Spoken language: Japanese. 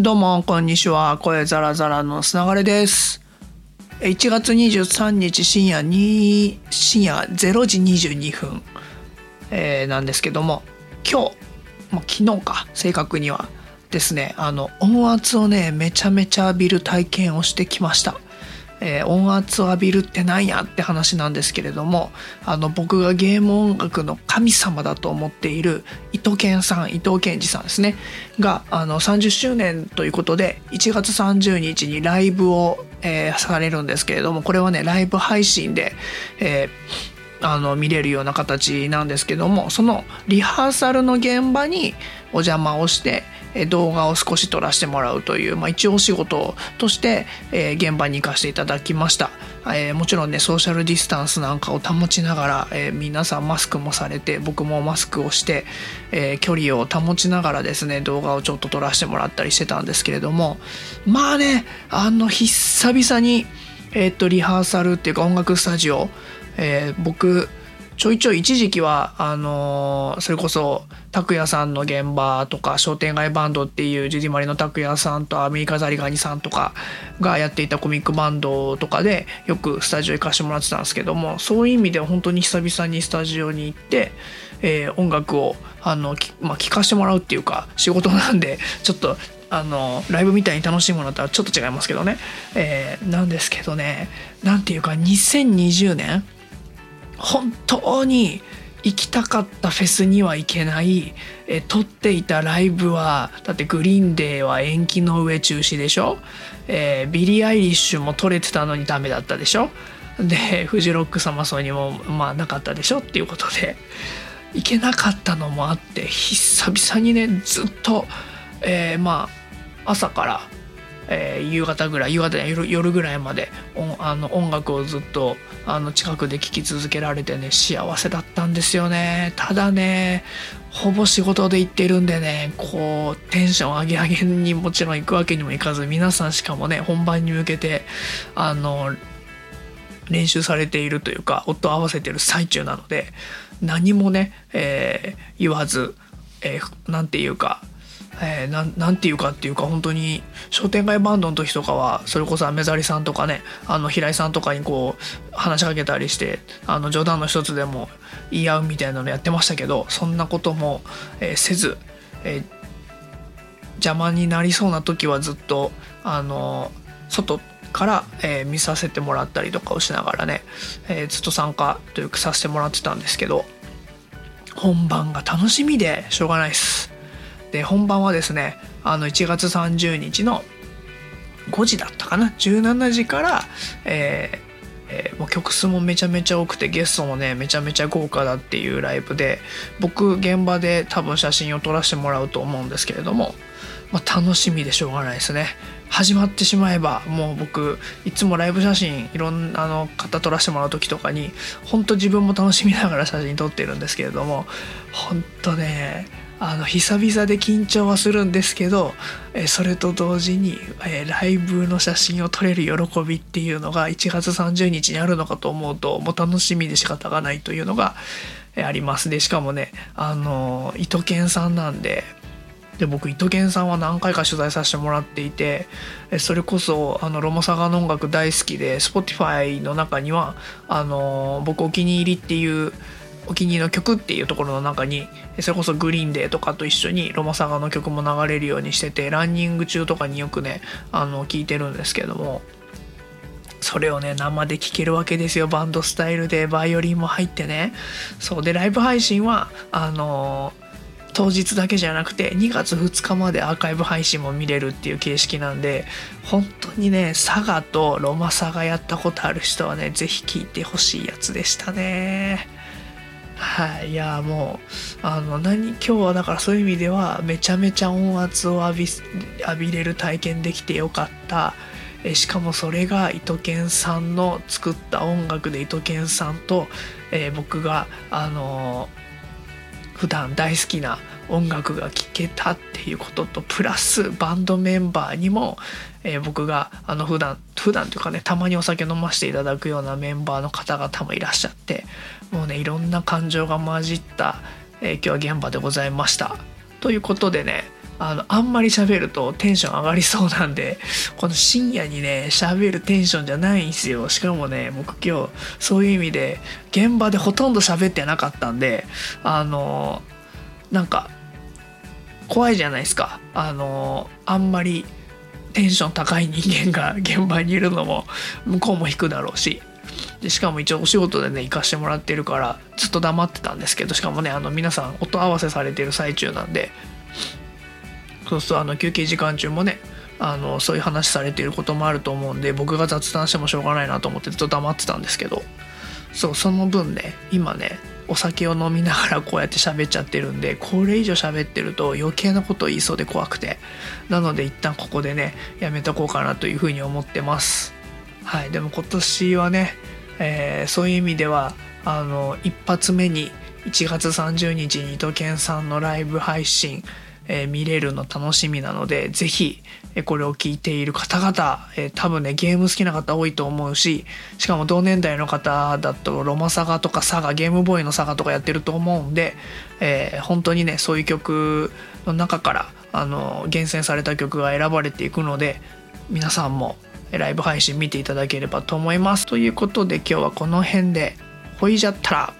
どうもこんにちは。声ザラザラのつながれです。1月23日深夜に深夜0時22分、えー、なんですけども今日、まあ、昨日か正確にはですねあの音圧をねめちゃめちゃ浴びる体験をしてきました。えー、音圧を浴びるってなんやって話なんですけれどもあの僕がゲーム音楽の神様だと思っている伊藤健さん伊藤健二さんですね。があの30周年ということで1月30日にライブを、えー、されるんですけれどもこれはねライブ配信で、えー、あの見れるような形なんですけどもそのリハーサルの現場にお邪魔をして動画を少し撮らせてもらうという、まあ、一応仕事として、え、現場に行かせていただきました、え、もちろんねソーシャルディスタンスなんかを保ちながら、え、皆さんマスクもされて僕もマスクをして、え距離を保ちながらですね動画をちょっと撮らせてもらったりしてたんですけれどもまあねあの久々にえっとリハーサルっていうか音楽スタジオ、え僕ちょいちょい一時期はあの、それこそ拓哉さんの現場とか商店街バンドっていうジュディマリの拓哉さんとアメリカザリガニさんとかがやっていたコミックバンドとかでよくスタジオ行かしてもらってたんですけどもそういう意味では本当に久々にスタジオに行って、えー、音楽をあの、まあ、聴かしてもらうっていうか仕事なんでちょっとあのライブみたいに楽しいものとはちょっと違いますけどね、えー、なんですけどね。何ていうか2020年本当に行きたかったフェスには行けない。え取っていたライブはだってグリーンデーは延期の上中止でしょ、えー、ビリー・アイリッシュも取れてたのにダメだったでしょ？でフジロックサマソニもまあなかったでしょっていうことで。行けなかったのもあって久々にねずっと、えー、まあ朝からえー、夕方ぐらい夕方夜夜ぐらいまであの音楽をずっとあの近くで聴き続けられてね幸せだったんですよね。ただねほぼ仕事で行ってるんでねこうテンション上げ上げにもちろん行くわけにもいかず皆さんしかもね本番に向けてあの練習されているというか音合わせてる最中なので何もね、えー、言わず、えー、なんていうかえー、なんていうかっていうか本当に商店街バンドの時とかはそれこそアメザリさんとかねあの平井さんとかにこう話しかけたりしてあの冗談の一つでも言い合うみたいなのやってましたけどそんなことも、えー、せず、えー、邪魔になりそうな時はずっとあの外から、えー、見させてもらったりとかをしながらね、えー、ずっと参加というかさせてもらってたんですけど本番が楽しみでしょうがないです。で本番はですねあの1月30日の5時だったかな？17時から、えーえー、もう曲数もめちゃめちゃ多くてゲストもねめちゃめちゃ豪華だっていうライブで僕現場で多分写真を撮らせてもらうと思うんですけれども、まあ、楽しみでしょうがないですね。始まってしまえばもう僕いつもライブ写真いろんなの方撮らせてもらう時とかに本当自分も楽しみながら写真撮ってるんですけれども本当ねあの久々で緊張はするんですけど、えそれと同時に、えライブの写真を撮れる喜びっていうのが1月30日にあるのかと思うともう楽しみで仕方がないというのが、あります。でしかもねあの伊藤健さんなんでで僕伊藤健さんは何回か取材させてもらっていてそれこそあのロモサガの音楽大好きで Spotify の中にはあの僕お気に入りっていうお気に入りの曲っていうところの中にそれこそグリーンデーとかと一緒にロマサガの曲も流れるようにしててランニング中とかによくねあの聴いてるんですけどもそれをね生で聴けるわけですよ。バンドスタイルでバイオリンも入ってね。そう。でライブ配信はあの当日だけじゃなくて2月2日までアーカイブ配信も見れるっていう形式なんで本当にね佐賀とロマサガやったことある人はね是非聴いてほしいやつでしたね。はい、いやもうあの何今日はだからそういう意味ではめちゃめちゃ音圧を浴び浴びれる体験できてよかった。えしかもそれが伊藤健さんの作った音楽で伊藤健さんと、えー、僕があのー、普段大好きな音楽が聴けたっていうこととプラスバンドメンバーにも、えー、僕があの普段普段というかねたまにお酒飲ませていただくようなメンバーの方々もいらっしゃってもうねいろんな感情が混じった、えー、今日は現場でございました。ということでねあのあんまり喋るとテンション上がりそうなんでこの深夜にね喋るテンションじゃないんですよしかもね僕今日そういう意味で現場でほとんど喋ってなかったんであのなんか怖いじゃないですかあのあんまりテンション高い人間が現場にいるのも向こうも引くだろうしでしかも一応お仕事でね行かしてもらってるからずっと黙ってたんですけどしかもねあの皆さん音合わせされてる最中なんでそうするとあの休憩時間中もねあのそういう話されてることもあると思うんで僕が雑談してもしょうがないなと思ってずっと黙ってたんですけどそうその分ね今ねお酒を飲みながら こうやって喋っちゃってるんでこれ以上喋ってると余計なこと言いそうで怖くてなので一旦ここでねやめとこうかなというふうに思ってます。はいでも今年はね、えー、そういう意味ではあの一発目に1月30日に伊藤健さんのライブ配信えー、見れるの楽しみなのでぜひ、えこれを聞いている方々、えー、多分ねゲーム好きな方多いと思うししかも同年代の方だとロマサガとかサガゲームボーイのサガとかやってると思うんで、えー、本当にねそういう曲の中からあの厳選された曲が選ばれていくので皆さんもライブ配信見ていただければと思います。ということで今日はこの辺でほいじゃったら